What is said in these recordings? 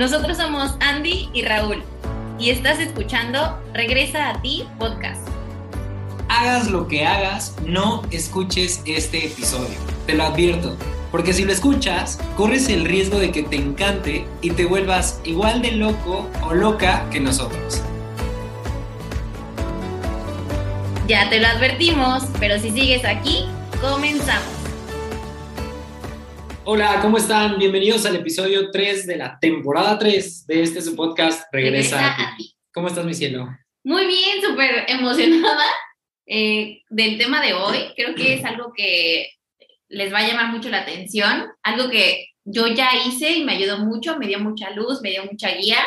nosotros somos Andy y Raúl y estás escuchando Regresa a ti podcast. Hagas lo que hagas, no escuches este episodio. Te lo advierto, porque si lo escuchas, corres el riesgo de que te encante y te vuelvas igual de loco o loca que nosotros. Ya te lo advertimos, pero si sigues aquí, comenzamos. Hola, ¿cómo están? Bienvenidos al episodio 3 de la temporada 3 de este su podcast Regresa, a, ti. ¿Cómo estás, mi cielo? Muy bien, súper emocionada eh, del tema de hoy. Creo que es algo que les va a llamar mucho la atención, algo que yo ya hice y me ayudó mucho, me dio mucha luz, me dio mucha guía.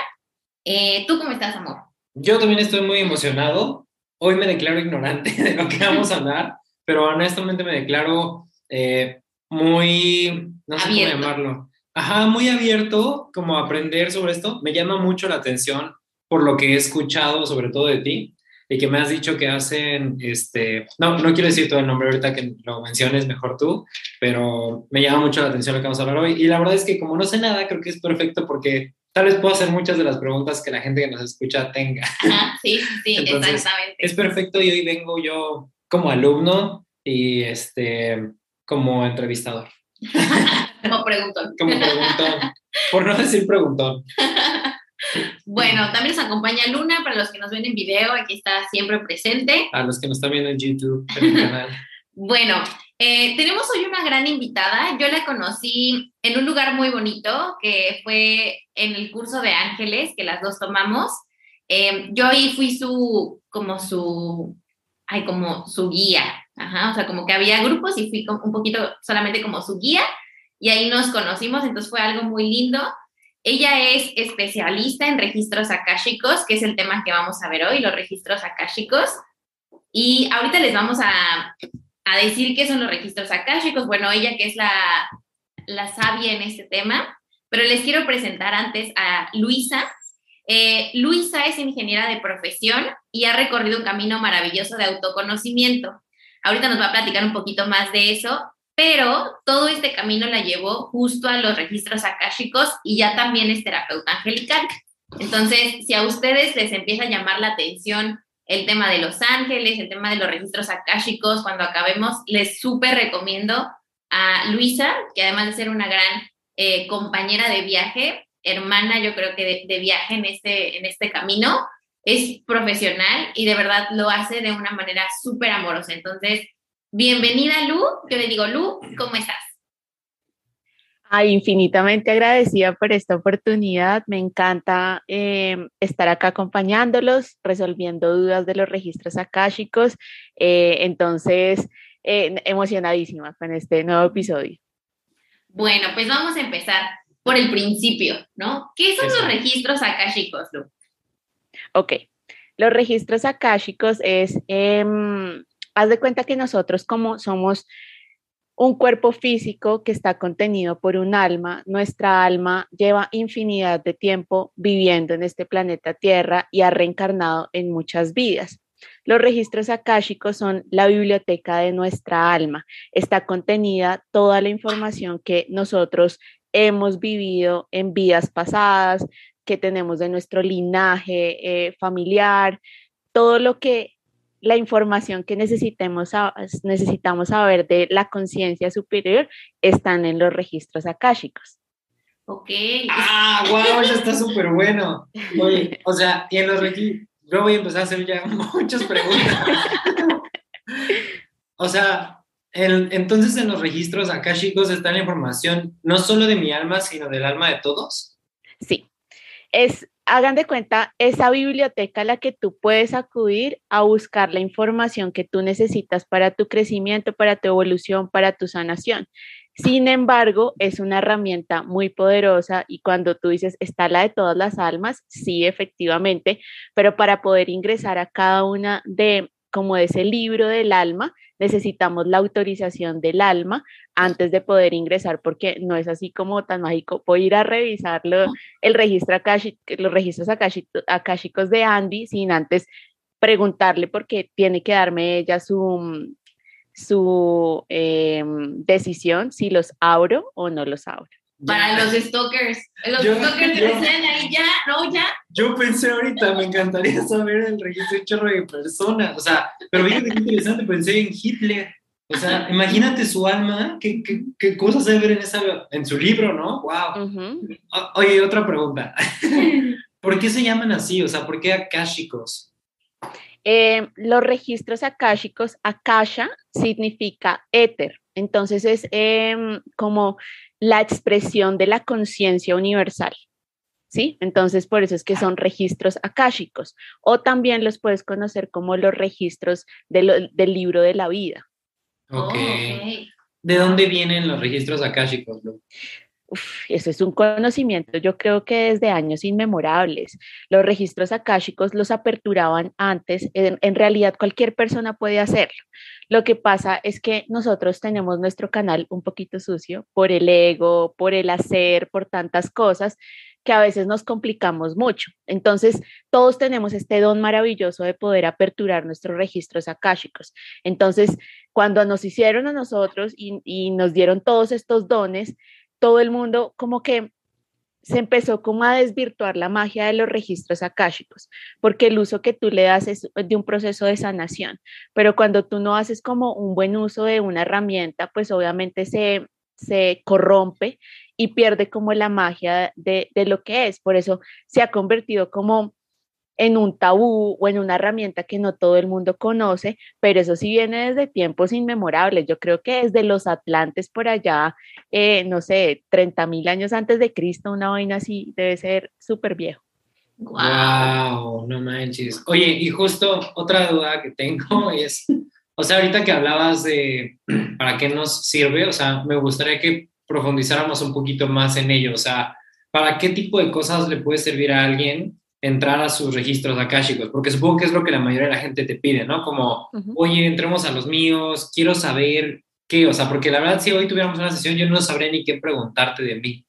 Eh, ¿Tú cómo estás, amor? Yo también estoy muy emocionado. Hoy me declaro ignorante de lo que vamos a hablar, pero honestamente me declaro eh, muy, no sé cómo llamarlo. Ajá, muy abierto como aprender sobre esto. Me llama mucho la atención por lo que he escuchado, sobre todo de ti, y que me has dicho que hacen, este, no, no quiero decir todo el nombre ahorita que lo menciones mejor tú, pero me llama mucho la atención lo que vamos a hablar hoy. Y la verdad es que como no sé nada, creo que es perfecto porque tal vez puedo hacer muchas de las preguntas que la gente que nos escucha tenga. sí, sí, exactamente. Es perfecto y hoy vengo yo como alumno y este como entrevistador. como preguntón. como preguntón. Por no decir preguntón. Bueno, también nos acompaña Luna, para los que nos ven en video, aquí está siempre presente. A los que nos están viendo en YouTube, en el canal. bueno, eh, tenemos hoy una gran invitada. Yo la conocí en un lugar muy bonito, que fue en el curso de Ángeles, que las dos tomamos. Eh, yo ahí fui su, como su, ay, como su guía, Ajá, o sea, como que había grupos y fui un poquito solamente como su guía y ahí nos conocimos, entonces fue algo muy lindo. Ella es especialista en registros akáshicos, que es el tema que vamos a ver hoy, los registros akáshicos. Y ahorita les vamos a, a decir qué son los registros akáshicos. Bueno, ella que es la, la sabia en este tema, pero les quiero presentar antes a Luisa. Eh, Luisa es ingeniera de profesión y ha recorrido un camino maravilloso de autoconocimiento. Ahorita nos va a platicar un poquito más de eso, pero todo este camino la llevó justo a los registros akáshicos y ya también es terapeuta angelical. Entonces, si a ustedes les empieza a llamar la atención el tema de los ángeles, el tema de los registros akáshicos, cuando acabemos, les súper recomiendo a Luisa, que además de ser una gran eh, compañera de viaje, hermana, yo creo que de, viaje en este, en este camino, es profesional y de verdad lo hace de una manera súper amorosa. Entonces, bienvenida Lu, yo le digo Lu, ¿cómo estás? Ay, infinitamente agradecida por esta oportunidad. Me encanta em, estar acá acompañándolos, resolviendo dudas de los registros akáshicos. Eh, entonces, eh, emocionadísima con este nuevo episodio. Bueno, pues vamos a empezar por el principio, ¿no? ¿Qué son los registros akáshicos, Lu? Ok, los registros akáshicos es, em, haz de cuenta que nosotros como somos un cuerpo físico que está contenido por un alma, nuestra alma lleva infinidad de tiempo viviendo en este planeta Tierra y ha reencarnado en muchas vidas. Los registros akáshicos son la biblioteca de nuestra alma. Está contenida toda la información que nosotros hemos vivido en vidas pasadas, que tenemos de nuestro linaje eh, familiar, todo lo que la información que necesitemos, necesitamos saber de la conciencia superior están en los registros akáshicos. Ok. Ah, wow, eso está súper bueno. Oye, o sea, y en los registros, yo voy a empezar a hacer ya muchas preguntas. o sea, entonces en los registros akáshicos está la información no solo de mi alma, sino del alma de todos. Sí, es, hagan de cuenta, esa biblioteca a la que tú puedes acudir a buscar la información que tú necesitas para tu crecimiento, para tu evolución, para tu sanación. Sin embargo, es una herramienta muy poderosa y cuando tú dices, está la de todas las almas, sí, efectivamente, pero para poder ingresar a cada una de como ese libro del alma, necesitamos la autorización del alma antes de poder ingresar, porque no es así como tan mágico. Voy a ir a revisarlo, el registro los registros akáshicos de Andy sin antes preguntarle porque tiene que darme ella su, su em, decisión si los abro o no los abro. Para los stalkers. Los stalkers decían ahí, ya, no, ya. Yo pensé ahorita, me encantaría saber el registro de chorro de personas. O sea, pero fíjate qué interesante, pensé en Hitler. O sea, imagínate su alma, qué, qué, qué cosas debe ver en, esa, en su libro, ¿no? ¡Wow! Oye, otra pregunta. ¿Por qué se llaman así? O sea, ¿por qué akáshicos? Eh, los registros akáshicos, akasha significa éter, entonces es em, como la expresión de la conciencia universal. ¿Sí? Entonces, por eso es que son registros akáshicos. O también los puedes conocer como los registros del libro de la vida. Okay. ¿De dónde vienen los registros akáshicos? Eso es un conocimiento, yo creo que desde años inmemorables. Los registros akáshicos los aperturaban antes, en, realidad cualquier persona puede hacerlo. Lo que pasa es que nosotros tenemos nuestro canal un poquito sucio por el ego, por el hacer, por tantas cosas que a veces nos complicamos mucho. Entonces, todos tenemos este don maravilloso de poder aperturar nuestros registros akáshicos. Entonces, cuando nos hicieron a nosotros y nos dieron todos estos dones, todo el mundo como que se empezó como a desvirtuar la magia de los registros akáshicos, porque el uso que tú le das es de un proceso de sanación, pero cuando tú no haces como un buen uso de una herramienta, pues obviamente se, se corrompe y pierde como la magia de, de lo que es. Por eso se ha convertido como en un tabú o en una herramienta que no todo el mundo conoce, pero eso sí viene desde tiempos inmemorables. Yo creo que desde los Atlantes por allá, eh, no sé, 30 mil años antes de Cristo, una vaina así debe ser súper viejo. Wow, no manches. Oye, y justo otra duda que tengo es, o sea, ahorita que hablabas de para qué nos sirve, o sea, me gustaría que profundizáramos un poquito más en ello, o sea, ¿para qué tipo de cosas le puede servir a alguien entrar a sus registros akáshicos, porque supongo que es lo que la mayoría de la gente te pide, ¿no? Como, oye, entremos a los míos, quiero saber qué, o sea, porque la verdad, si hoy tuviéramos una sesión, yo no sabría ni qué preguntarte de mí.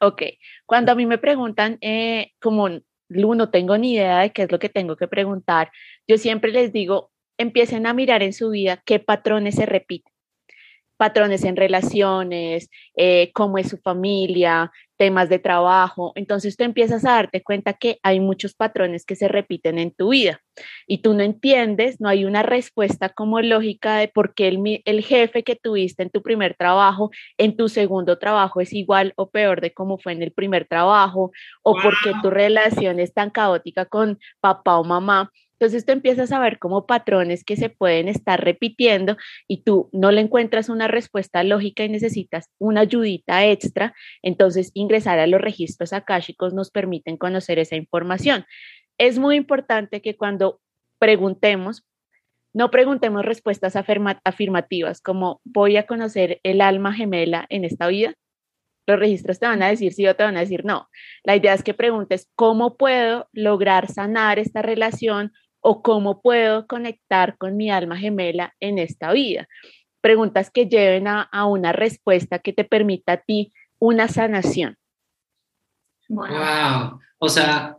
Ok, cuando a mí me preguntan, eh, como Lu, no tengo ni idea de qué es lo que tengo que preguntar, yo siempre les digo, empiecen a mirar en su vida qué patrones se repiten patrones en relaciones, eh, cómo es su familia, temas de trabajo. Entonces tú empiezas a darte cuenta que hay muchos patrones que se repiten en tu vida y tú no entiendes, no hay una respuesta como lógica de por qué el, el jefe que tuviste en tu primer trabajo, en tu segundo trabajo es igual o peor de cómo fue en el primer trabajo o por qué tu relación es tan caótica con papá o mamá. Entonces tú empiezas a ver como patrones que se pueden estar repitiendo y tú no le encuentras una respuesta lógica y necesitas una ayudita extra. Entonces ingresar a los registros akáshicos nos permiten conocer esa información. Es muy importante que cuando preguntemos, no preguntemos respuestas afirmativas como voy a conocer el alma gemela en esta vida. Los registros te van a decir sí o te van a decir no. La idea es que preguntes cómo puedo lograr sanar esta relación o cómo puedo conectar con mi alma gemela en esta vida. Preguntas que lleven a, una respuesta que te permita a ti una sanación. Wow. O sea,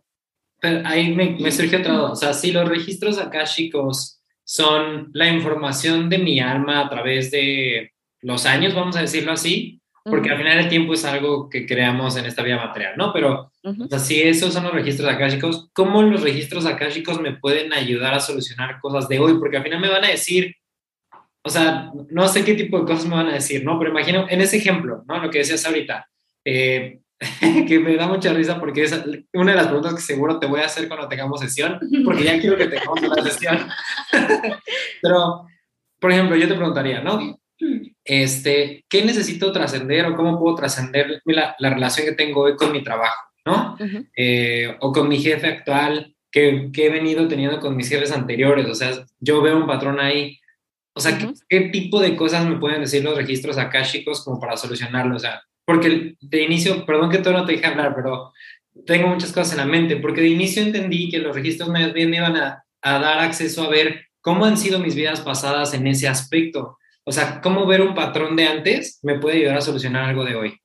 ahí me, me surge otra duda. O sea, si los registros akáshicos son la información de mi alma a través de los años, vamos a decirlo así, porque al final el tiempo es algo que creamos en esta vida material, ¿no? Pero o sea, si esos son los registros akáshicos, ¿cómo los registros akáshicos me pueden ayudar a solucionar cosas de hoy? Porque al final me van a decir, o sea, no sé qué tipo de cosas me van a decir, ¿no? Pero imagino, en ese ejemplo, ¿no? Lo que decías ahorita, eh, que me da mucha risa porque es una de las preguntas que seguro te voy a hacer cuando tengamos sesión, porque ya quiero que tengamos la sesión. Pero, por ejemplo, yo te preguntaría, ¿no? Este, ¿qué necesito trascender o cómo puedo trascender la, la, relación que tengo hoy con mi trabajo, ¿no? Eh, o con mi jefe actual que, que, he venido teniendo con mis jefes anteriores. O sea, yo veo un patrón ahí. O sea, ¿qué, tipo de cosas me pueden decir los registros akáshicos como para solucionarlo? O sea, porque de inicio, perdón que todo no te dije hablar, pero tengo muchas cosas en la mente, porque de inicio entendí que los registros me, me iban a, a dar acceso a ver cómo han sido mis vidas pasadas en ese aspecto o sea, cómo ver un patrón de antes me puede ayudar a solucionar algo de hoy.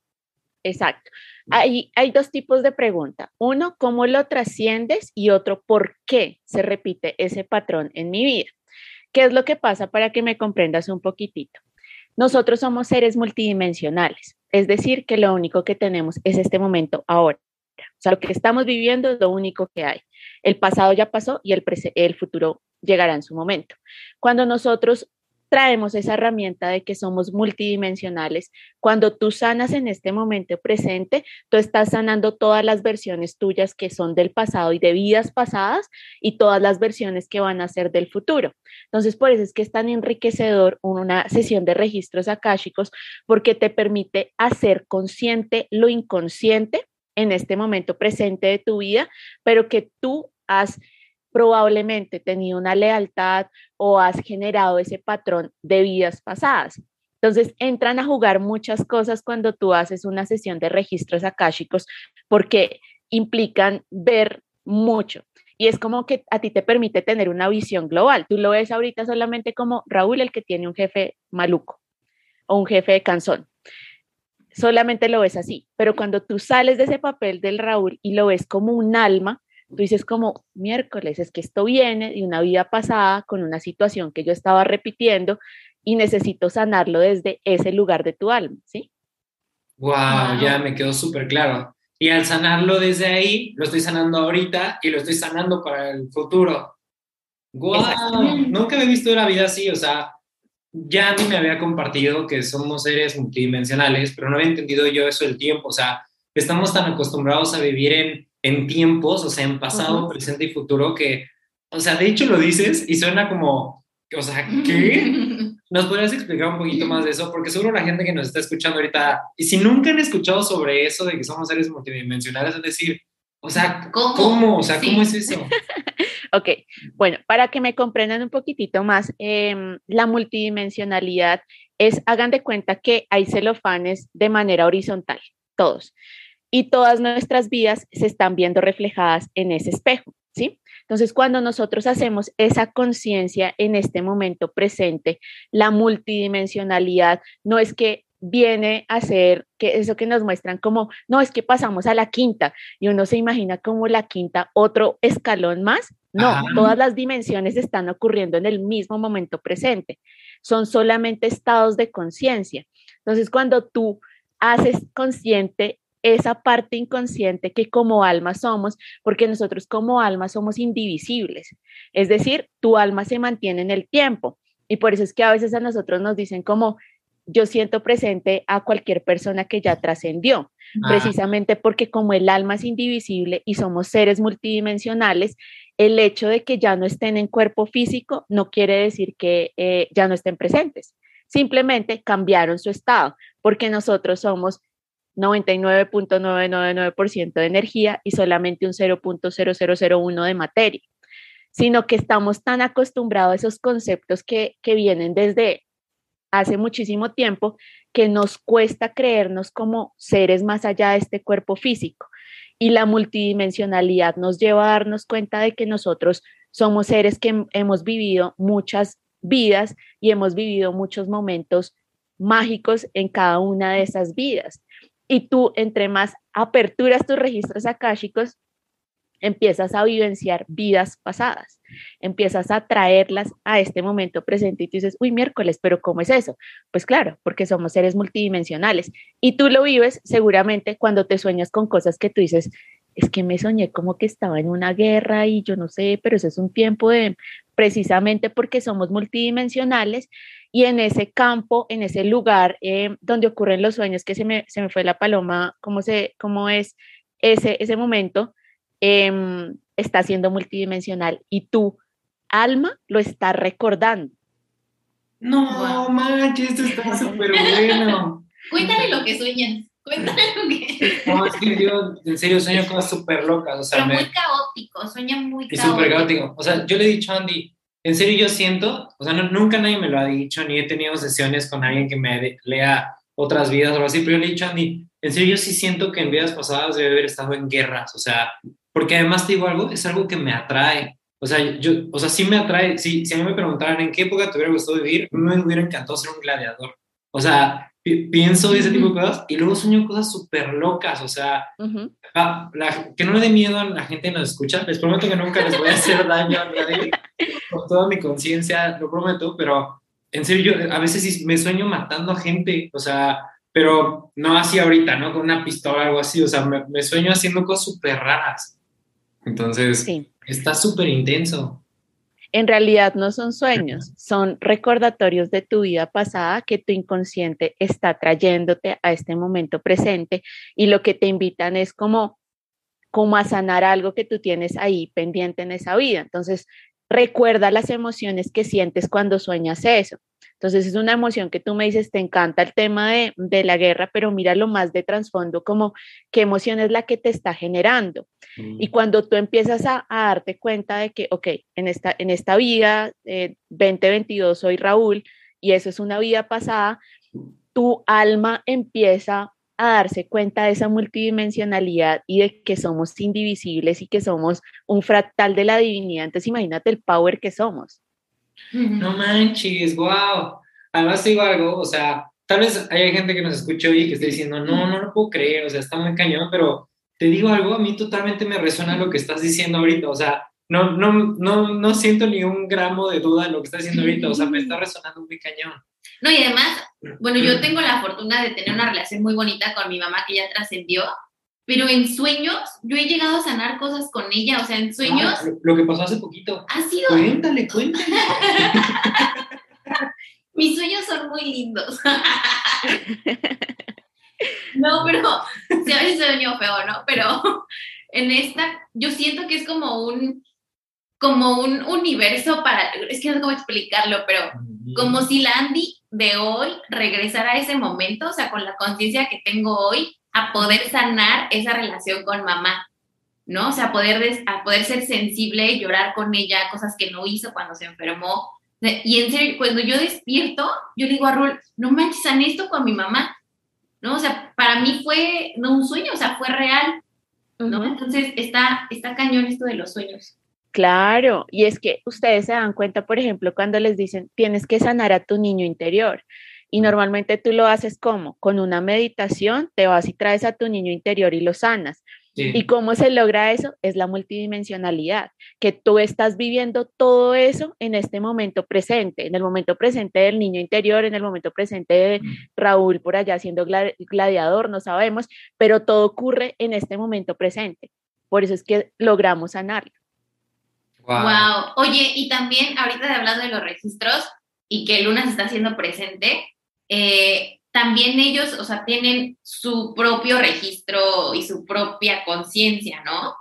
Exacto. Hay, hay dos tipos de pregunta. Uno, ¿cómo lo trasciendes? Y otro, ¿por qué se repite ese patrón en mi vida? ¿Qué es lo que pasa para que me comprendas un poquitito? Nosotros somos seres multidimensionales. es decir que lo único que tenemos es este momento ahora. O sea, lo que estamos viviendo es lo único que hay. El pasado ya pasó y el, el futuro llegará en su momento. Cuando nosotros traemos esa herramienta de que somos multidimensionales. Cuando tú sanas en este momento presente, tú estás sanando todas las versiones tuyas que son del pasado y de vidas pasadas y todas las versiones que van a ser del futuro. Entonces, por eso es que es tan enriquecedor una sesión de registros akáshicos porque te permite hacer consciente lo inconsciente en este momento presente de tu vida, pero que tú has probablemente tenido una lealtad o has generado ese patrón de vidas pasadas. Entonces entran a jugar muchas cosas cuando tú haces una sesión de registros akáshicos porque implican ver mucho. Y es como que a ti te permite tener una visión global. Tú lo ves ahorita solamente como Raúl, el que tiene un jefe maluco o un jefe de canzón. Solamente lo ves así. Pero cuando tú sales de ese papel del Raúl y lo ves como un alma, Tú dices como miércoles, es que esto viene de una vida pasada con una situación que yo estaba repitiendo y necesito sanarlo desde ese lugar de tu alma, ¿sí? Wow, ya me quedó súper claro. Y al sanarlo desde ahí, lo estoy sanando ahorita y lo estoy sanando para el futuro. Wow, nunca había visto la vida así, o sea, ya a mí me había compartido que somos seres multidimensionales, pero no había entendido yo eso del tiempo, o sea, estamos tan acostumbrados a vivir en en tiempos, o sea, en pasado, presente y futuro, que, o sea, de hecho lo dices y suena como, o sea, ¿qué? ¿Nos podrías explicar un poquito más de eso? Porque seguro la gente que nos está escuchando ahorita, y si nunca han escuchado sobre eso de que somos seres multidimensionales, es decir, o sea, ¿cómo? O sea, ¿cómo es eso? ok, bueno, para que me comprendan un poquitito más, em, la multidimensionalidad es, hagan de cuenta que hay celofanes de manera horizontal, todos y todas nuestras vidas se están viendo reflejadas en ese espejo, ¿sí? Entonces, cuando nosotros hacemos esa conciencia en este momento presente, la multidimensionalidad no es que viene a ser que eso que nos muestran como, no, es que pasamos a la quinta y uno se imagina como la quinta otro escalón más. No, todas las dimensiones están ocurriendo en el mismo momento presente. Son solamente estados de conciencia. Entonces, cuando tú haces consciente esa parte inconsciente que como alma somos, porque nosotros como alma somos indivisibles. Es decir, tu alma se mantiene en el tiempo. Y por eso es que a veces a nosotros nos dicen como, yo siento presente a cualquier persona que ya trascendió, ah. precisamente porque como el alma es indivisible y somos seres multidimensionales, el hecho de que ya no estén en cuerpo físico no quiere decir que eh, ya no estén presentes. Simplemente cambiaron su estado, porque nosotros somos 99.999% de energía y solamente un 0.0001 de materia, sino que estamos tan acostumbrados a esos conceptos que, que vienen desde hace muchísimo tiempo que nos cuesta creernos como seres más allá de este cuerpo físico. Y la multidimensionalidad nos lleva a darnos cuenta de que nosotros somos seres que hemos vivido muchas vidas y hemos vivido muchos momentos mágicos en cada una de esas vidas. Y tú, entre más aperturas tus registros akáshicos, empiezas a vivenciar vidas pasadas, empiezas a traerlas a este momento presente y tú dices, uy, miércoles, pero ¿cómo es eso? Pues claro, porque somos seres multidimensionales y tú lo vives seguramente cuando te sueñas con cosas que tú dices, es que me soñé como que estaba en una guerra y yo no sé, pero eso es un tiempo de precisamente porque somos multidimensionales y en ese campo, en ese lugar eh, donde ocurren los sueños, que se me, se me fue la paloma, ¿cómo, se, cómo es ese, ese momento? Em, está siendo multidimensional y tu alma lo está recordando. No, manches, esto está súper bueno. Cuéntale lo que sueñas. Cuéntale lo que. No, es que yo en serio sueño cosas súper locas. O sea, Pero muy caótico, sueña muy caótico. Y súper caótico. O sea, yo le he dicho a Andy, en serio yo siento, o sea, nunca nadie me lo ha dicho, ni he tenido sesiones con alguien que me lea otras vidas o algo así, pero yo le he dicho a Andy, en serio yo sí siento que en vidas pasadas debe haber estado en guerras, o sea, porque además te digo algo, es algo que me atrae. O sea, yo, o sea, sí me atrae, si, si a mí me preguntaran en qué época te hubiera gustado vivir, me hubiera encantado ser un gladiador. O sea, pienso ese tipo de cosas y luego sueño cosas súper locas, o sea, que no le dé miedo a la gente que nos escucha, les prometo que nunca les voy a hacer daño a nadie, con toda mi conciencia, lo prometo, pero en serio, yo a veces me sueño matando a gente, o sea, pero no así ahorita, ¿no? Con una pistola o algo así, o sea, me, sueño haciendo cosas súper raras. Entonces, está súper intenso. En realidad no son sueños, son recordatorios de tu vida pasada que tu inconsciente está trayéndote a este momento presente y lo que te invitan es como como a sanar algo que tú tienes ahí pendiente en esa vida. Entonces, recuerda las emociones que sientes cuando sueñas eso. Entonces es una emoción que tú me dices, te encanta el tema de, la guerra, pero mira lo más de trasfondo como qué emoción es la que te está generando. Y mm. cuando tú empiezas a, darte cuenta de que, ok, en esta, en esta vida, 2022 eh, soy Raúl y eso es una vida pasada, tu alma empieza a darse cuenta de esa multidimensionalidad y de que somos indivisibles y que somos un fractal de la divinidad. Entonces imagínate el power que somos. No manches, wow. Además digo algo, o sea, tal vez hay gente que nos escucha hoy que esté diciendo, no, no lo puedo creer, o sea, está muy cañón, pero te digo algo, a mí totalmente me resuena lo que estás diciendo ahorita, o sea, no, no, no, no siento ni un gramo de duda de lo que estás diciendo ahorita, o sea, me está resonando muy cañón. No, y además, bueno, yo tengo la fortuna de tener una relación muy bonita con mi mamá que ya trascendió, pero en sueños yo he llegado a sanar cosas con ella, o sea, en sueños... Ah, lo, que pasó hace poquito. Ha sido... Cuéntale, cuéntale. Mis sueños son muy lindos. no, pero sí, a veces sueño feo, ¿no? Pero en esta, yo siento que es como un como un universo para, es que no sé cómo explicarlo, pero como si la Andy de hoy regresara a ese momento, o sea, con la conciencia que tengo hoy, a poder sanar esa relación con mamá, ¿no? O sea, poder, a poder ser sensible, llorar con ella, cosas que no hizo cuando se enfermó. Y en serio, cuando yo despierto, yo digo a Rul, no manches, sané esto con mi mamá, ¿no? O sea, para mí fue no un sueño, o sea, fue real, ¿no? Entonces, está, está cañón esto de los sueños. Claro, y es que ustedes se dan cuenta, por ejemplo, cuando les dicen, tienes que sanar a tu niño interior. Y normalmente tú lo haces como, con una meditación, te vas y traes a tu niño interior y lo sanas. ¿Y cómo se logra eso? Es la multidimensionalidad, que tú estás viviendo todo eso en este momento presente, en el momento presente del niño interior, en el momento presente de mm. Raúl por allá siendo gladiador, no sabemos, pero todo ocurre en este momento presente. Por eso es que logramos sanarlo. Wow. Oye, y también ahorita de hablando de los registros y que Luna se está haciendo presente, eh, también ellos, o sea, tienen su propio registro y su propia conciencia, ¿no?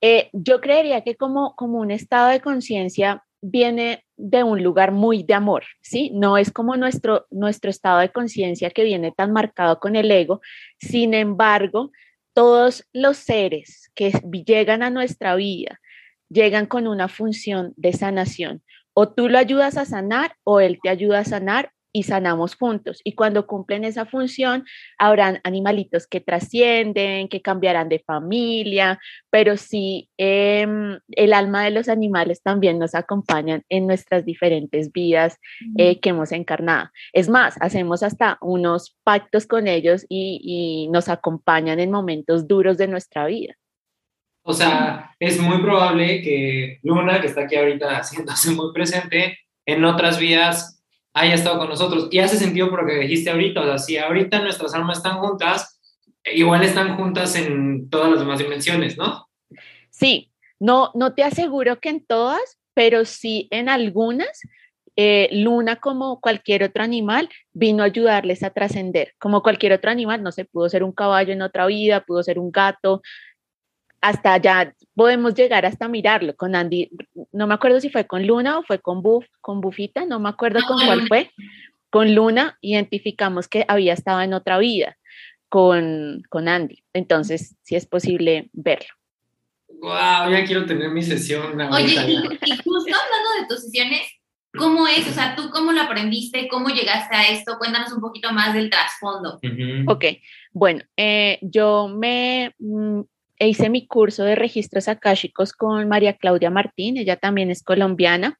Eh, yo creería que como, como un estado de conciencia viene de un lugar muy de amor, ¿sí? No es como nuestro, nuestro estado de conciencia que viene tan marcado con el ego. Sin embargo, todos los seres que llegan a nuestra vida llegan con una función de sanación. O tú lo ayudas a sanar o él te ayuda a sanar y sanamos juntos. Y cuando cumplen esa función, habrán animalitos que trascienden, que cambiarán de familia, pero sí em, el alma de los animales también nos acompañan en nuestras diferentes vidas eh, que hemos encarnado. Es más, hacemos hasta unos pactos con ellos y, y nos acompañan en momentos duros de nuestra vida. O sea, es muy probable que Luna, que está aquí ahorita haciéndose muy presente, en otras vidas haya estado con nosotros. Y hace sentido por lo que dijiste ahorita. O sea, si ahorita nuestras almas están juntas, igual están juntas en todas las demás dimensiones, ¿no? Sí, no, no te aseguro que en todas, pero sí en algunas. Eh, Luna, como cualquier otro animal, vino a ayudarles a trascender. Como cualquier otro animal, no sé, pudo ser un caballo en otra vida, pudo ser un gato, hasta ya podemos llegar hasta mirarlo con Andy. No me acuerdo si fue con Luna o fue con Buf, con Bufita, no me acuerdo con cuál fue. Con Luna identificamos que había estado en otra vida con, con Andy. Entonces, si es posible verlo. Wow, ya quiero tener mi sesión. Oye, y, justo hablando de tus sesiones, ¿cómo es? O sea, ¿tú cómo lo aprendiste? ¿Cómo llegaste a esto? Cuéntanos un poquito más del trasfondo. Ok, bueno, eh, yo me mm, e hice mi curso de registros akáshicos con María Claudia Martín, ella también es colombiana.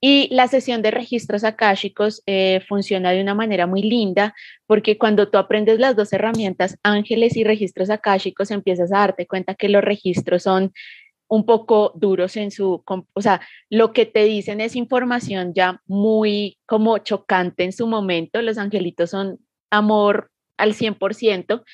Y la sesión de registros akáshicos eh, funciona de una manera muy linda porque cuando tú aprendes las dos herramientas, ángeles y registros akáshicos, empiezas a darte cuenta que los registros son un poco duros en su, o sea, lo que te dicen es información ya muy como chocante en su momento. Los angelitos son amor al 100%.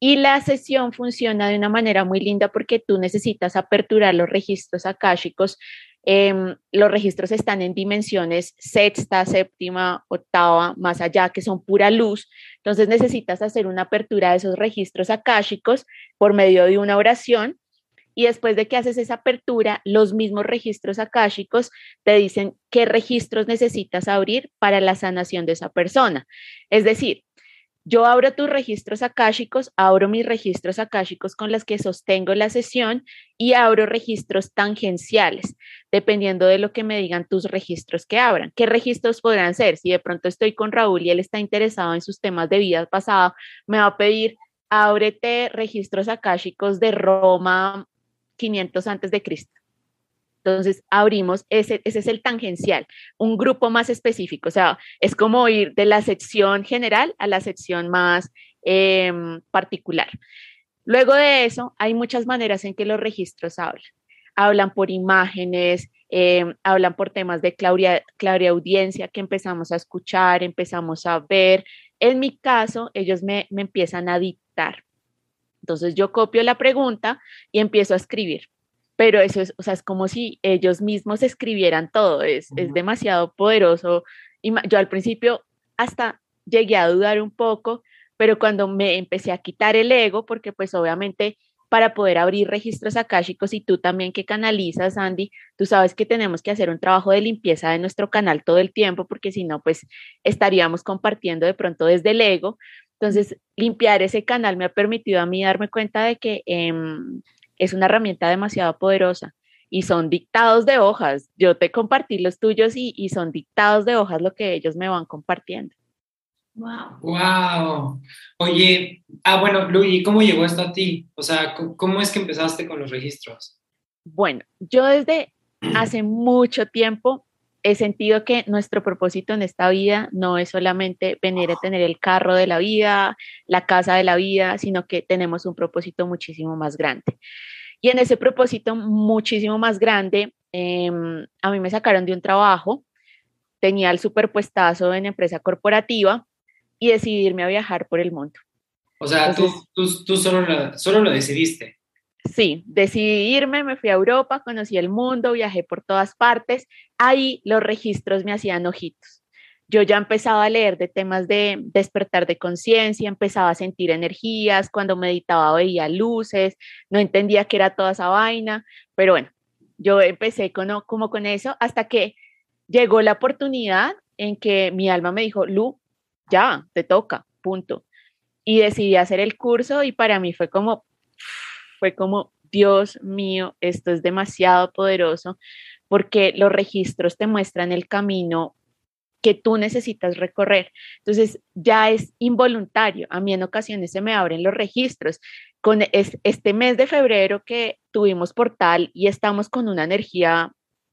Y la sesión funciona de una manera muy linda porque tú necesitas aperturar los registros akáshicos. Em, los registros están en dimensiones sexta, séptima, octava, más allá, que son pura luz. Entonces necesitas hacer una apertura de esos registros akáshicos por medio de una oración y después de que haces esa apertura, los mismos registros akáshicos te dicen qué registros necesitas abrir para la sanación de esa persona. Es decir, yo abro tus registros akáshicos, abro mis registros akáshicos con los que sostengo la sesión y abro registros tangenciales, dependiendo de lo que me digan tus registros que abran. ¿Qué registros podrán ser? Si de pronto estoy con Raúl y él está interesado en sus temas de vida pasada, me va a pedir ábrete registros akáshicos de Roma 500 antes de Cristo. Entonces abrimos, ese, ese es el tangencial, un grupo más específico, o sea, es como ir de la sección general a la sección más em, particular. Luego de eso, hay muchas maneras en que los registros hablan. Hablan por imágenes, em, hablan por temas de audiencia que empezamos a escuchar, empezamos a ver. En mi caso, ellos me, me empiezan a dictar. Entonces yo copio la pregunta y empiezo a escribir pero eso es, o sea, es como si ellos mismos escribieran todo, es, es demasiado poderoso. Y yo al principio hasta llegué a dudar un poco, pero cuando me empecé a quitar el ego, porque pues obviamente para poder abrir registros akáshicos y tú también que canalizas, Andy, tú sabes que tenemos que hacer un trabajo de limpieza de nuestro canal todo el tiempo, porque si no, pues estaríamos compartiendo de pronto desde el ego. Entonces, limpiar ese canal me ha permitido a mí darme cuenta de que em, es una herramienta demasiado poderosa y son dictados de hojas. Yo te compartí los tuyos y, son dictados de hojas lo que ellos me van compartiendo. Wow. Wow. Oye, ah, bueno, Luigi, ¿cómo llegó esto a ti? O sea, ¿cómo es que empezaste con los registros? Bueno, yo desde hace mucho tiempo he sentido que nuestro propósito en esta vida no es solamente venir a tener el carro de la vida, la casa de la vida, sino que tenemos un propósito muchísimo más grande. Y en ese propósito muchísimo más grande, em, a mí me sacaron de un trabajo, tenía el superpuestazo en empresa corporativa y decidirme a viajar por el mundo. O sea, tú, tú, solo, lo, solo lo decidiste. Sí, decidí irme, me fui a Europa, conocí el mundo, viajé por todas partes. Ahí los registros me hacían ojitos yo ya empezaba a leer de temas de despertar de conciencia, empezaba a sentir energías, cuando meditaba veía luces, no entendía qué era toda esa vaina, pero bueno, yo empecé con, como con eso hasta que llegó la oportunidad en que mi alma me dijo, Lu, ya, te toca, punto. Y decidí hacer el curso y para mí fue como, fue como, Dios mío, esto es demasiado poderoso porque los registros te muestran el camino que tú necesitas recorrer. Entonces, ya es involuntario. A mí en ocasiones se me abren los registros. Con este mes de febrero que tuvimos portal y estamos con una energía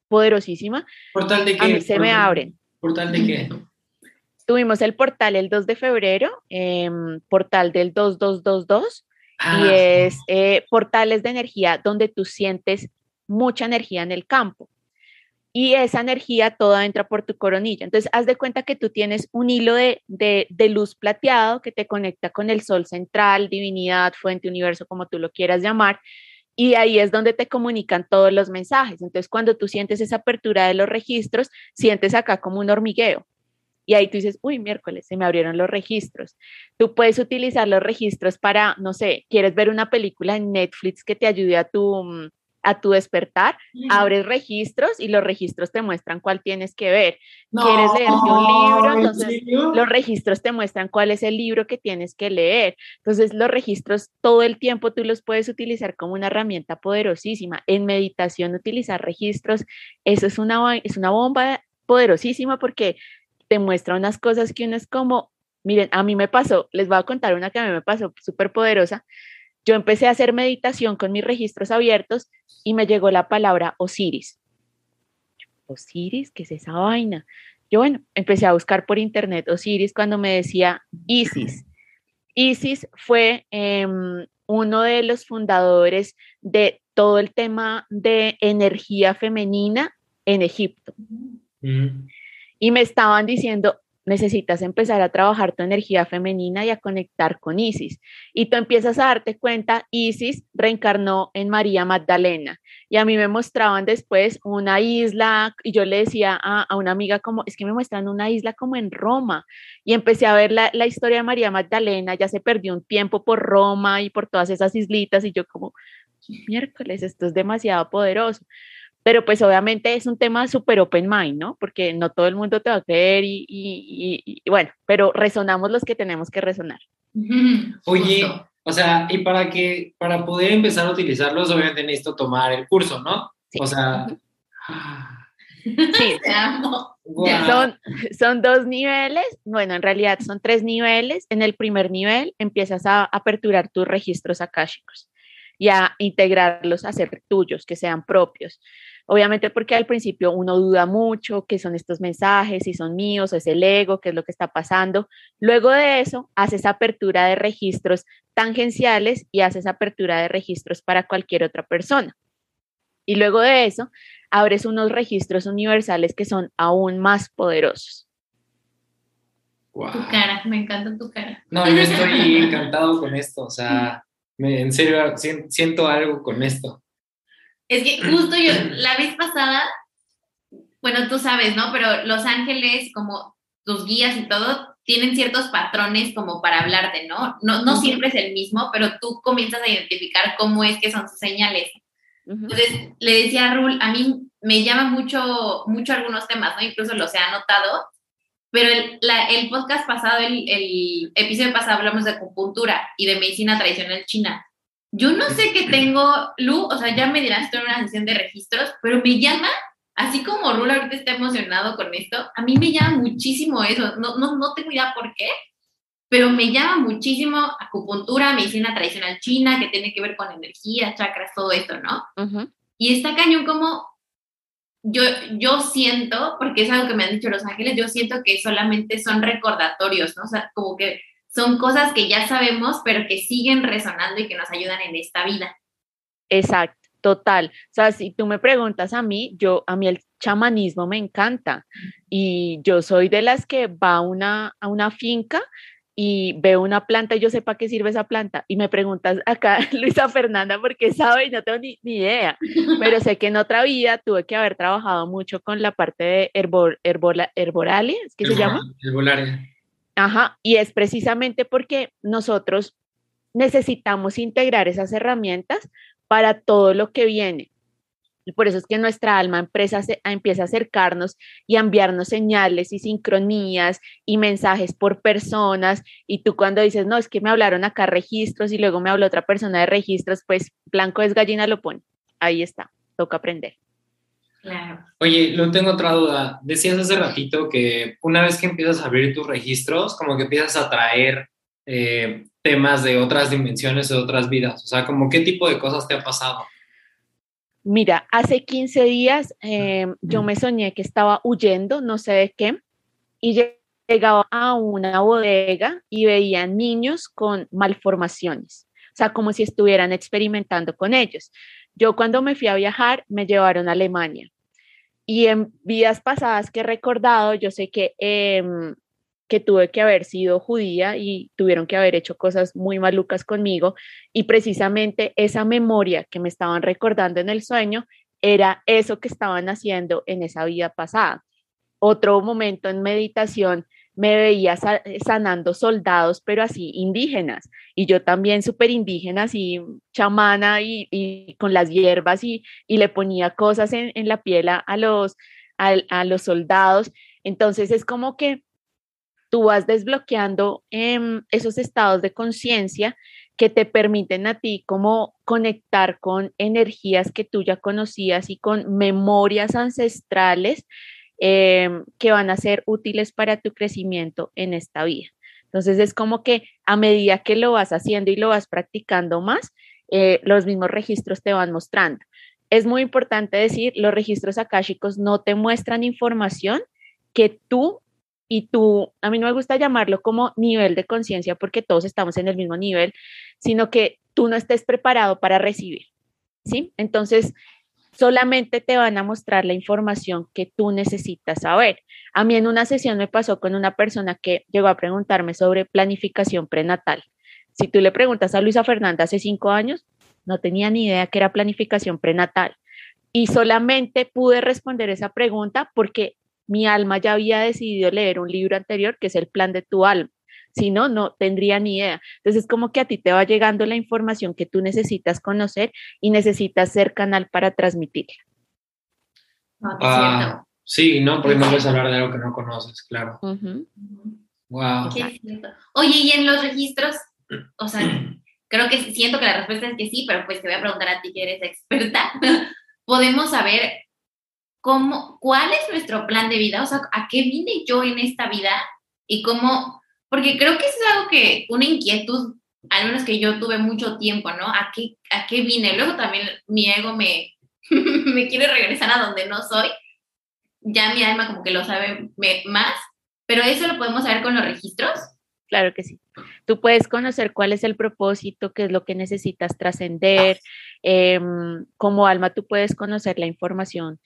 poderosísima, ¿Portal de qué? A mí se me abren. ¿Portal de qué? Tuvimos el portal el 2 de febrero, em, portal del 2222, y ah. es eh, portales de energía donde tú sientes mucha energía en el campo y esa energía toda entra por tu coronilla. Entonces, haz de cuenta que tú tienes un hilo de, luz plateado que te conecta con el sol central, divinidad, fuente, universo, como tú lo quieras llamar, y ahí es donde te comunican todos los mensajes. Entonces, cuando tú sientes esa apertura de los registros, sientes acá como un hormigueo. Y ahí tú dices, uy, miércoles, se me abrieron los registros. Tú puedes utilizar los registros para, no sé, quieres ver una película en Netflix que te ayude a tu, mm, a tu despertar, abres registros y los registros te muestran cuál tienes que ver. ¿Quieres leerte un libro? Entonces los registros te muestran cuál es el libro que tienes que leer. Entonces los registros todo el tiempo tú los puedes utilizar como una herramienta poderosísima. En meditación utilizar registros, eso es una, es una bomba poderosísima porque te muestra unas cosas que uno como, miren, a mí me pasó, les voy a contar una que a mí me pasó súper poderosa. Yo empecé a hacer meditación con mis registros abiertos y me llegó la palabra Osiris. Osiris, ¿qué es esa vaina? Yo, bueno, empecé a buscar por internet Osiris cuando me decía Isis. Isis fue em, uno de los fundadores de todo el tema de energía femenina en Egipto. Y me estaban diciendo, necesitas empezar a trabajar tu energía femenina y a conectar con Isis. Y tú empiezas a darte cuenta, Isis reencarnó en María Magdalena. Y a mí me mostraban después una isla, y yo le decía a, una amiga como, es que me muestran una isla como en Roma. Y empecé a ver la, la historia de María Magdalena, ya se perdió un tiempo por Roma y por todas esas islitas, y yo como, miércoles, esto es demasiado poderoso pero pues obviamente es un tema súper open mind, ¿no? Porque no todo el mundo te va a creer y, bueno, pero resonamos los que tenemos que resonar. Oye, o sea, y para que, para poder empezar a utilizarlos, obviamente necesito tomar el curso, ¿no? O sea... Sí, son, son dos niveles, bueno, en realidad son tres niveles. En el primer nivel empiezas a aperturar tus registros akáshicos y a integrarlos a ser tuyos, que sean propios. Obviamente porque al principio uno duda mucho qué son estos mensajes, si son míos, es el ego, qué es lo que está pasando. Luego de eso, haces apertura de registros tangenciales y haces apertura de registros para cualquier otra persona. Y luego de eso, abres unos registros universales que son aún más poderosos. Tu cara, me encanta tu cara. No, yo estoy encantado con esto, o sea, en serio siento algo con esto. Es que justo yo, la vez pasada, bueno, tú sabes, ¿no? Pero Los Ángeles, como tus guías y todo, tienen ciertos patrones como para hablarte, ¿no? No, no siempre es el mismo, pero tú comienzas a identificar cómo es que son sus señales. Entonces, le decía a Rul, a mí me llama mucho, mucho algunos temas, ¿no? Incluso los he anotado, pero el, el podcast pasado, el, el, episodio pasado hablamos de acupuntura y de medicina tradicional china. Yo no sé qué tengo, Lu, o sea, ya me dirás, estoy en una sesión de registros, pero me llama, así como Rula ahorita está emocionado con esto, a mí me llama muchísimo eso, no, no, no tengo idea por qué, pero me llama muchísimo acupuntura, medicina tradicional china, que tiene que ver con energía, chakras, todo esto, ¿no? Y está cañón como yo, yo siento, porque es algo que me han dicho los ángeles, yo siento que solamente son recordatorios, ¿no? O sea, como que son cosas que ya sabemos, pero que siguen resonando y que nos ayudan en esta vida. Exacto, total. O sea, si tú me preguntas a mí, yo, a mí el chamanismo me encanta y yo soy de las que va a una, a una finca y veo una planta y yo sé para qué sirve esa planta. Y me preguntas acá, Luisa Fernanda, porque sabe y no tengo ni, idea. Pero sé que en otra vida tuve que haber trabajado mucho con la parte de herbor, herboralia, ¿es que se llama? Herbolaria. Ajá, y es precisamente porque nosotros necesitamos integrar esas herramientas para todo lo que viene. Y por eso es que nuestra alma empresa empieza a acercarnos y a enviarnos señales y sincronías y mensajes por personas. Y tú cuando dices, no, es que me hablaron acá registros y luego me habló otra persona de registros, pues blanco es gallina lo pone. Ahí está, toca aprender. Oye, lo tengo otra duda. Decías hace ratito que una vez que empiezas a abrir tus registros, como que empiezas a traer eh, temas de otras dimensiones, de otras vidas. O sea, como qué tipo de cosas te ha pasado. Mira, hace 15 días em, yo me soñé que estaba huyendo, no sé de qué, y llegaba a una bodega y veía niños con malformaciones, o sea, como si estuvieran experimentando con ellos. Yo cuando me fui a viajar me llevaron a Alemania y en vidas pasadas que he recordado, yo sé que, em, que tuve que haber sido judía y tuvieron que haber hecho cosas muy malucas conmigo. Y precisamente esa memoria que me estaban recordando en el sueño era eso que estaban haciendo en esa vida pasada. Otro momento en meditación me veía sanando soldados, pero así indígenas, y yo también súper indígena, así chamana y, con las hierbas y, le ponía cosas en, la piel a, los, a, los soldados. Entonces es como que tú vas desbloqueando em, esos estados de conciencia que te permiten a ti como conectar con energías que tú ya conocías y con memorias ancestrales Em, que van a ser útiles para tu crecimiento en esta vida. Entonces es como que a medida que lo vas haciendo y lo vas practicando más, eh, los mismos registros te van mostrando. Es muy importante decir, los registros akáshicos no te muestran información que tú y tú, a mí no me gusta llamarlo como nivel de conciencia porque todos estamos en el mismo nivel, sino que tú no estés preparado para recibir, ¿sí? Entonces, solamente te van a mostrar la información que tú necesitas saber. A mí en una sesión me pasó con una persona que llegó a preguntarme sobre planificación prenatal. Si tú le preguntas a Luisa Fernanda hace cinco años, no tenía ni idea que era planificación prenatal. Y solamente pude responder esa pregunta porque mi alma ya había decidido leer un libro anterior que es El plan de tu alma. Si no, no tendría ni idea. Entonces, es como que a ti te va llegando la información que tú necesitas conocer y necesitas ser canal para transmitirla. Ah, sí, no, porque no puedes hablar de algo que no conoces, claro. Wow. Oye, y en los registros, o sea, creo que siento que la respuesta es que sí, pero pues te voy a preguntar a ti que eres experta. Podemos saber cómo, cuál es nuestro plan de vida, o sea, a qué vine yo en esta vida y cómo porque creo que es algo que, una inquietud, al menos que yo tuve mucho tiempo, ¿no? ¿A qué, a qué vine? Luego también mi ego me, me quiere regresar a donde no soy. Ya mi alma como que lo sabe más, pero eso lo podemos saber con los registros. Claro que sí. Tú puedes conocer cuál es el propósito, qué es lo que necesitas trascender. Em, como alma, tú puedes conocer la información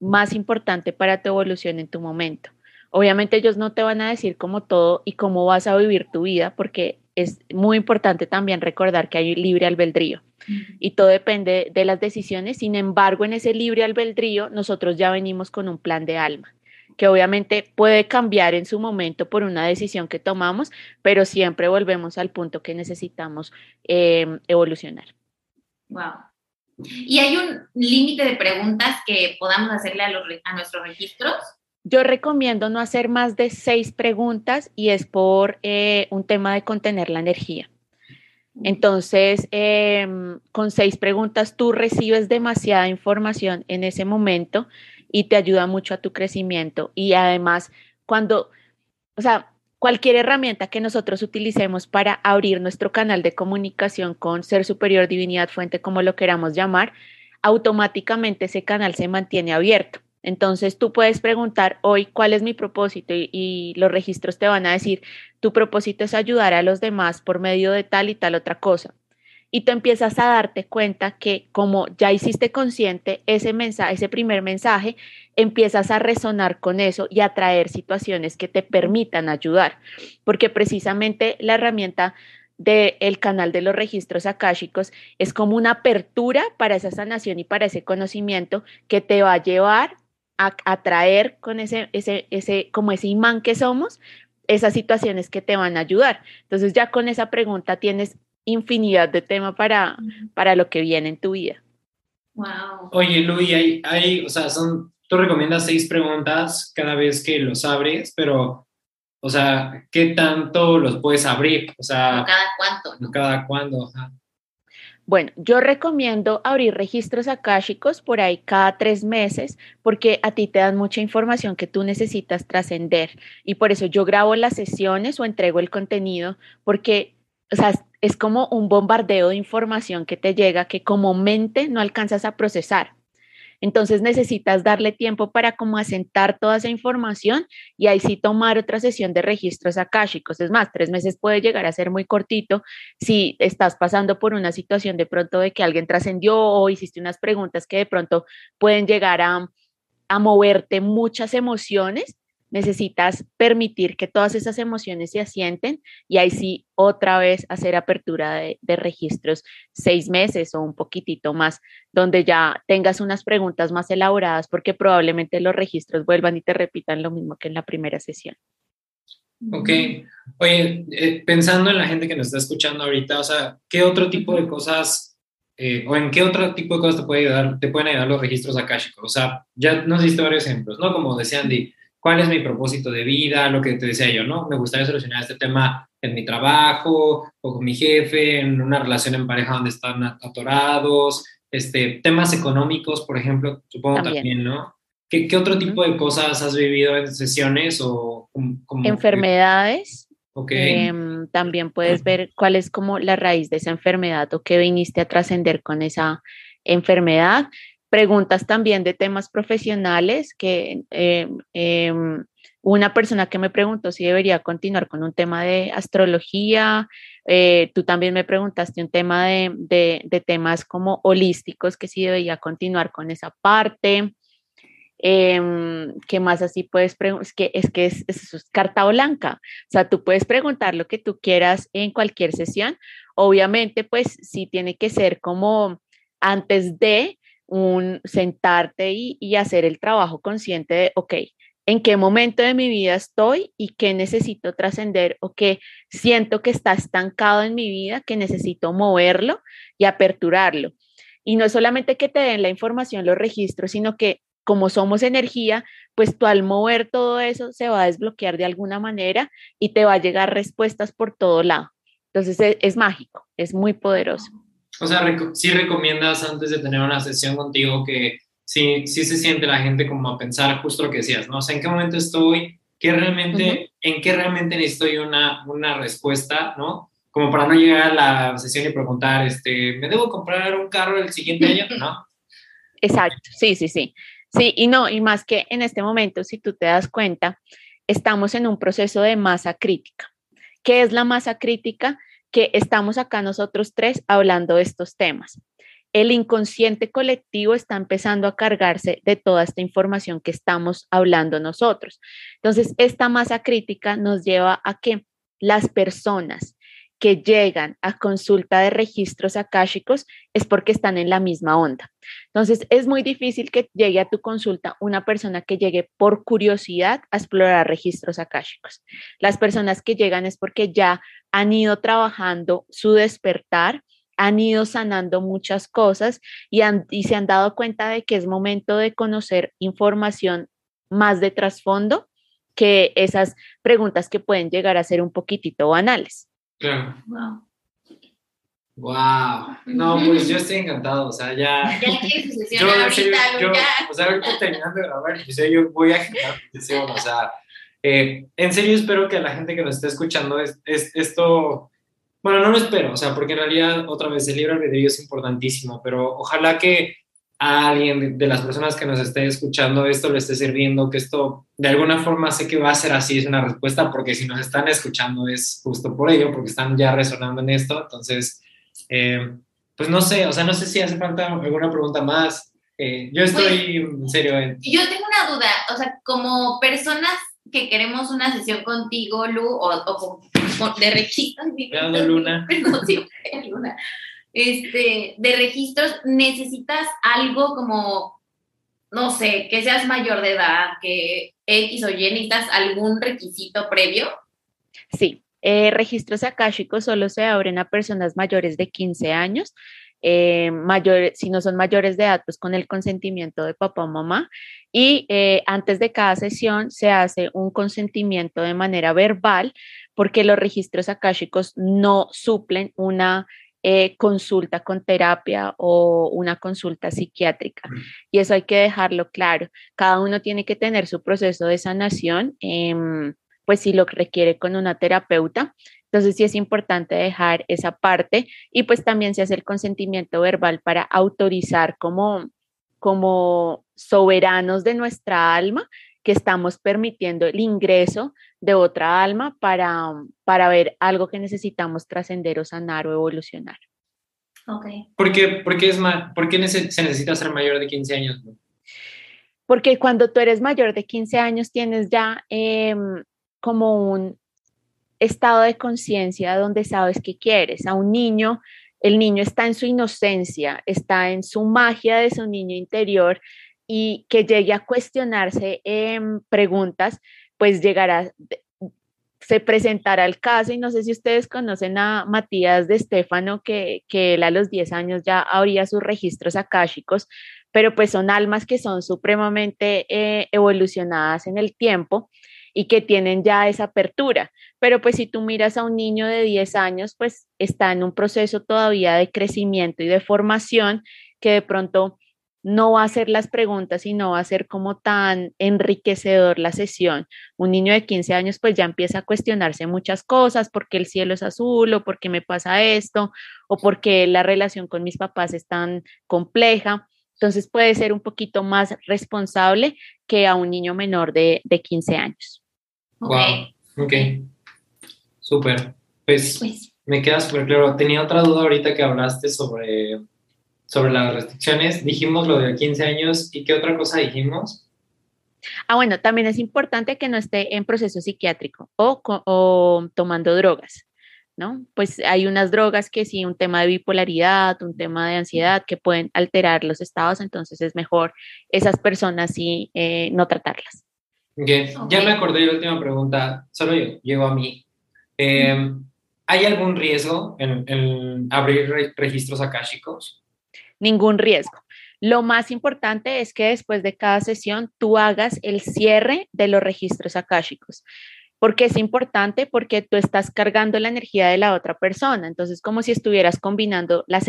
más importante para tu evolución en tu momento. Obviamente ellos no te van a decir cómo todo y cómo vas a vivir tu vida, porque es muy importante también recordar que hay libre albedrío y todo depende de las decisiones. Sin embargo, en ese libre albedrío nosotros ya venimos con un plan de alma que obviamente puede cambiar en su momento por una decisión que tomamos, pero siempre volvemos al punto que necesitamos em, evolucionar. Wow. ¿Y hay un límite de preguntas que podamos hacerle a, los, a nuestros registros? Yo recomiendo no hacer más de seis preguntas y es por eh, un tema de contener la energía. Entonces, em, con seis preguntas tú recibes demasiada información en ese momento y te ayuda mucho a tu crecimiento. Y además, cuando, o sea, cualquier herramienta que nosotros utilicemos para abrir nuestro canal de comunicación con ser superior, divinidad, fuente, como lo queramos llamar, automáticamente ese canal se mantiene abierto. Entonces tú puedes preguntar hoy cuál es mi propósito y, los registros te van a decir, tu propósito es ayudar a los demás por medio de tal y tal otra cosa. Y tú empiezas a darte cuenta que como ya hiciste consciente ese mensaje, ese primer mensaje, empiezas a resonar con eso y a traer situaciones que te permitan ayudar. Porque precisamente la herramienta del canal de los registros akáshicos es como una apertura para esa sanación y para ese conocimiento que te va a llevar atraer con ese, ese, ese, como ese imán que somos, esas situaciones que te van a ayudar. Entonces ya con esa pregunta tienes infinidad de tema para, para lo que viene en tu vida. Wow. Oye, Luis, hay, hay, o sea, son, tú recomiendas seis preguntas cada vez que los abres, pero, o sea, ¿qué tanto los puedes abrir? O sea, cada cuánto. Cada cuándo. Bueno, yo recomiendo abrir registros akáshicos por ahí cada tres meses porque a ti te dan mucha información que tú necesitas trascender y por eso yo grabo las sesiones o entrego el contenido porque, o sea, es como un bombardeo de información que te llega que como mente no alcanzas a procesar. Entonces necesitas darle tiempo para como asentar toda esa información y ahí sí tomar otra sesión de registros akáshicos. Es más, tres meses puede llegar a ser muy cortito si estás pasando por una situación de pronto de que alguien trascendió o hiciste unas preguntas que de pronto pueden llegar a, a moverte muchas emociones necesitas permitir que todas esas emociones se asienten y ahí sí otra vez hacer apertura de, registros seis meses o un poquitito más, donde ya tengas unas preguntas más elaboradas porque probablemente los registros vuelvan y te repitan lo mismo que en la primera sesión. Ok. Oye, eh, pensando en la gente que nos está escuchando ahorita, o sea, ¿qué otro tipo de cosas eh, o en qué otro tipo de cosas te, puede ayudar, te pueden ayudar los registros akáshicos? O sea, ya nos diste varios ejemplos, ¿no? Como decía Andy, cuál es mi propósito de vida, lo que te decía yo, ¿no? Me gustaría solucionar este tema en mi trabajo o con mi jefe, en una relación en pareja donde están atorados, este, temas económicos, por ejemplo, supongo también, ¿no? ¿Qué, otro tipo de cosas has vivido en sesiones o como, enfermedades? Okay. Em, también puedes ver cuál es como la raíz de esa enfermedad o qué viniste a trascender con esa enfermedad preguntas también de temas profesionales, que eh, em, una persona que me preguntó si debería continuar con un tema de astrología, eh, tú también me preguntaste un tema de, temas como holísticos, que si debería continuar con esa parte. Em, ¿Qué más así puedes preguntar? Es que, es que es, carta blanca. O sea, tú puedes preguntar lo que tú quieras en cualquier sesión. Obviamente, pues sí tiene que ser como antes de un sentarte y, y hacer el trabajo consciente de, ok, en qué momento de mi vida estoy y qué necesito trascender o qué siento que está estancado en mi vida, que necesito moverlo y aperturarlo. Y no es solamente que te den la información, los registros, sino que como somos energía, pues tú al mover todo eso se va a desbloquear de alguna manera y te va a llegar respuestas por todo lado. Entonces es, es mágico, es muy poderoso. O sea, sí recomiendas antes de tener una sesión contigo que sí, sí se siente la gente como a pensar justo lo que decías, ¿no? O sea, ¿en qué momento estoy? ¿Qué realmente, ¿En qué realmente necesito una, una respuesta, ¿no? Como para no llegar a la sesión y preguntar, este, ¿me debo comprar un carro el siguiente año? ¿No? Exacto, sí, sí, sí. Sí, y no, y más que en este momento, si tú te das cuenta, estamos en un proceso de masa crítica. ¿Qué es la masa crítica? Que estamos acá nosotros tres hablando de estos temas el inconsciente colectivo está empezando a cargarse de toda esta información que estamos hablando nosotros. Entonces, esta masa crítica nos lleva a que las personas que llegan a consulta de registros akáshicos es porque están en la misma onda. Entonces, es muy difícil que llegue a tu consulta una persona que llegue por curiosidad a explorar registros akáshicos. Las personas que llegan es porque ya han ido trabajando su despertar, han ido sanando muchas cosas y, y se han dado cuenta de que es momento de conocer información más de trasfondo que esas preguntas que pueden llegar a ser un poquitito banales. Claro. Wow. Wow. No, pues yo estoy encantado, o sea, ya. Ya quieres sesión yo, ahorita, yo, O sea, ahorita terminando de grabar, yo voy a generar sesión, o sea, eh, en serio espero que la gente que nos esté escuchando es, es, esto bueno, no lo espero, o sea, porque en realidad, otra vez, el libro albedrío es importantísimo, pero ojalá que a alguien de las personas que nos esté escuchando esto le esté sirviendo, que esto de alguna forma sé que va a ser así, es una respuesta, porque si nos están escuchando es justo por ello, porque están ya resonando en esto, entonces, eh, pues no sé, o sea, no sé si hace falta alguna pregunta más. Eh, yo estoy en serio. En... Yo tengo una duda, o sea, como personas que queremos una sesión contigo, Lu, o, de registros. Luna. Luna. Este, de registros, necesitas algo como, no sé, que seas mayor de edad, que X o Y, necesitas algún requisito previo. Sí, eh, registros akáshicos solo se abren a personas mayores de 15 años eh, mayores, si no son mayores de edad, pues con el consentimiento de papá o mamá. Y eh, antes de cada sesión se hace un consentimiento de manera verbal, porque los registros akáshicos no suplen una eh, consulta con terapia o una consulta psiquiátrica. Y eso hay que dejarlo claro. Cada uno tiene que tener su proceso de sanación, em, pues si lo requiere con una terapeuta, entonces sí es importante dejar esa parte y pues también se hace el consentimiento verbal para autorizar como, como soberanos de nuestra alma que estamos permitiendo el ingreso de otra alma para, para ver algo que necesitamos trascender o sanar o evolucionar. Okay. ¿Por qué, es ¿Por qué se necesita ser mayor de 15 años? Porque cuando tú eres mayor de 15 años tienes ya em, como un, estado de conciencia donde sabes que quieres. A un niño, el niño está en su inocencia, está en su magia de su niño interior y que llegue a cuestionarse en preguntas, pues llegará, se presentará el caso y no sé si ustedes conocen a Matías de Estefano, que, que él a los 10 años ya abría sus registros akáshicos, pero pues son almas que son supremamente eh, evolucionadas en el tiempo y que tienen ya esa apertura. Pero pues si tú miras a un niño de 10 años, pues está en un proceso todavía de crecimiento y de formación que de pronto no va a hacer las preguntas y no va a ser como tan enriquecedor la sesión. Un niño de 15 años pues ya empieza a cuestionarse muchas cosas, por qué el cielo es azul o por qué me pasa esto o por qué la relación con mis papás es tan compleja. Entonces puede ser un poquito más responsable que a un niño menor de, de 15 años. Wow, ok. Súper. Pues, pues, me queda súper claro. Tenía otra duda ahorita que hablaste sobre, sobre las restricciones. Dijimos lo de 15 años y qué otra cosa dijimos. Ah, bueno, también es importante que no esté en proceso psiquiátrico o, o tomando drogas. ¿no? Pues hay unas drogas que sí, un tema de bipolaridad, un tema de ansiedad que pueden alterar los estados, entonces es mejor esas personas sí eh, no tratarlas. Ya me acordé de la última pregunta, solo yo, llegó a mí. Em, ¿Hay algún riesgo en, abrir registros akáshicos? Ningún riesgo. Lo más importante es que después de cada sesión tú hagas el cierre de los registros akáshicos. ¿Por qué es importante? Porque tú estás cargando la energía de la otra persona, entonces como si estuvieras combinando las,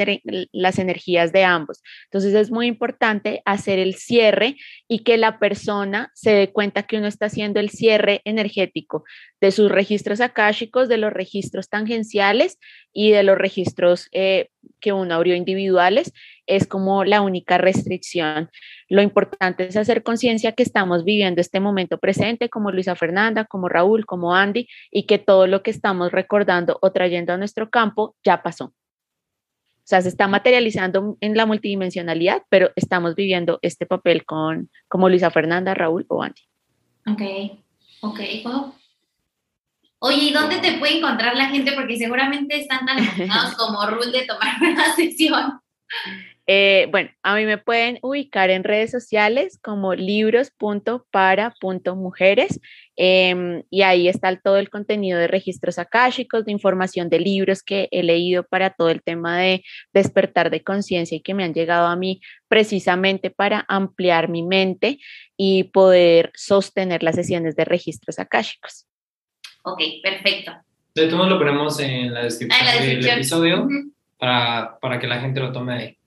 las energías de ambos. Entonces es muy importante hacer el cierre y que la persona se dé cuenta que uno está haciendo el cierre energético de sus registros akáshicos, de los registros tangenciales y de los registros eh, que uno abrió individuales es como la única restricción. Lo importante es hacer conciencia que estamos viviendo este momento presente, como Luisa Fernanda, como Raúl, como Andy, y que todo lo que estamos recordando o trayendo a nuestro campo ya pasó. O sea, se está materializando en la multidimensionalidad, pero estamos viviendo este papel con como Luisa Fernanda, Raúl o Andy. Ok, ok. Oye, ¿y dónde te puede encontrar la gente? Porque seguramente están tan emocionados como Raúl de tomar una sesión. Eh, bueno, a mí me pueden ubicar en redes sociales como libros.para.mujeres em, y ahí está todo el contenido de registros akáshicos, de información de libros que he leído para todo el tema de despertar de conciencia y que me han llegado a mí precisamente para ampliar mi mente y poder sostener las sesiones de registros akáshicos. Ok, perfecto. De todo lo ponemos en la descripción, del episodio para, para que la gente lo tome ahí.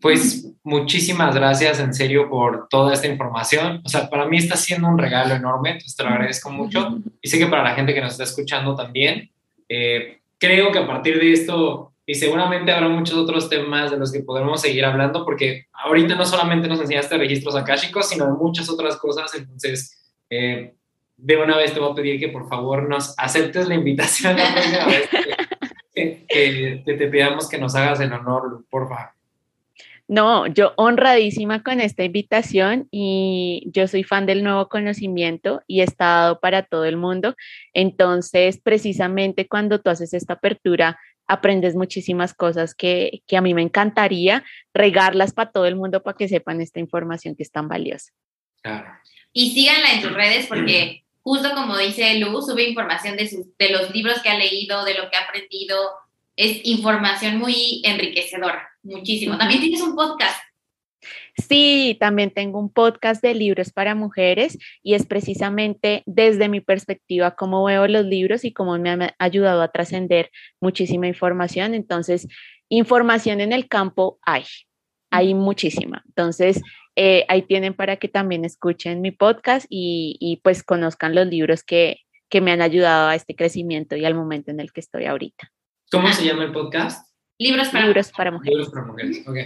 Pues muchísimas gracias en serio por toda esta información. O sea, para mí está siendo un regalo enorme, entonces te lo agradezco mucho. Y sé que para la gente que nos está escuchando también, eh, creo que a partir de esto, y seguramente habrá muchos otros temas de los que podremos seguir hablando, porque ahorita no solamente nos enseñaste registros akáshicos, sino de muchas otras cosas. Entonces, eh, de una vez te voy a pedir que por favor nos aceptes la invitación la próxima vez que, que, que, te pidamos que nos hagas el honor, por favor. No, yo honradísima con esta invitación y yo soy fan del nuevo conocimiento y he estado para todo el mundo. Entonces, precisamente cuando tú haces esta apertura, aprendes muchísimas cosas que, a mí me encantaría regarlas para todo el mundo para que sepan esta información que es tan valiosa. Claro. Y síganla en sus redes porque justo como dice Lu, sube información de, sus, de los libros que ha leído, de lo que ha aprendido, es información muy enriquecedora, muchísimo. También tienes un podcast. Sí, también tengo un podcast de libros para mujeres y es precisamente desde mi perspectiva cómo veo los libros y cómo me ha ayudado a trascender muchísima información. Entonces, información en el campo hay, hay muchísima. Entonces, eh, ahí tienen para que también escuchen mi podcast y, y pues conozcan los libros que, que me han ayudado a este crecimiento y al momento en el que estoy ahorita. ¿Cómo se llama el podcast? Libros para, Libros para mujeres. Libros para mujeres, ok.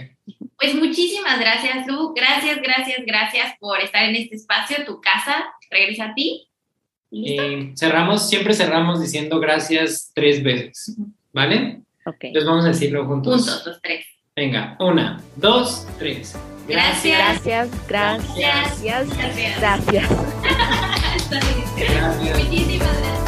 Pues muchísimas gracias, Lu. Gracias, gracias, gracias por estar en este espacio. Tu casa regresa a ti. Y cerramos, siempre cerramos diciendo gracias tres veces, ¿vale? Ok. Entonces vamos a decirlo juntos. Juntos, los tres. Venga, una, dos, tres. Gracias. Gracias, gracias, gracias. Gracias. gracias. gracias. Muchísimas gracias.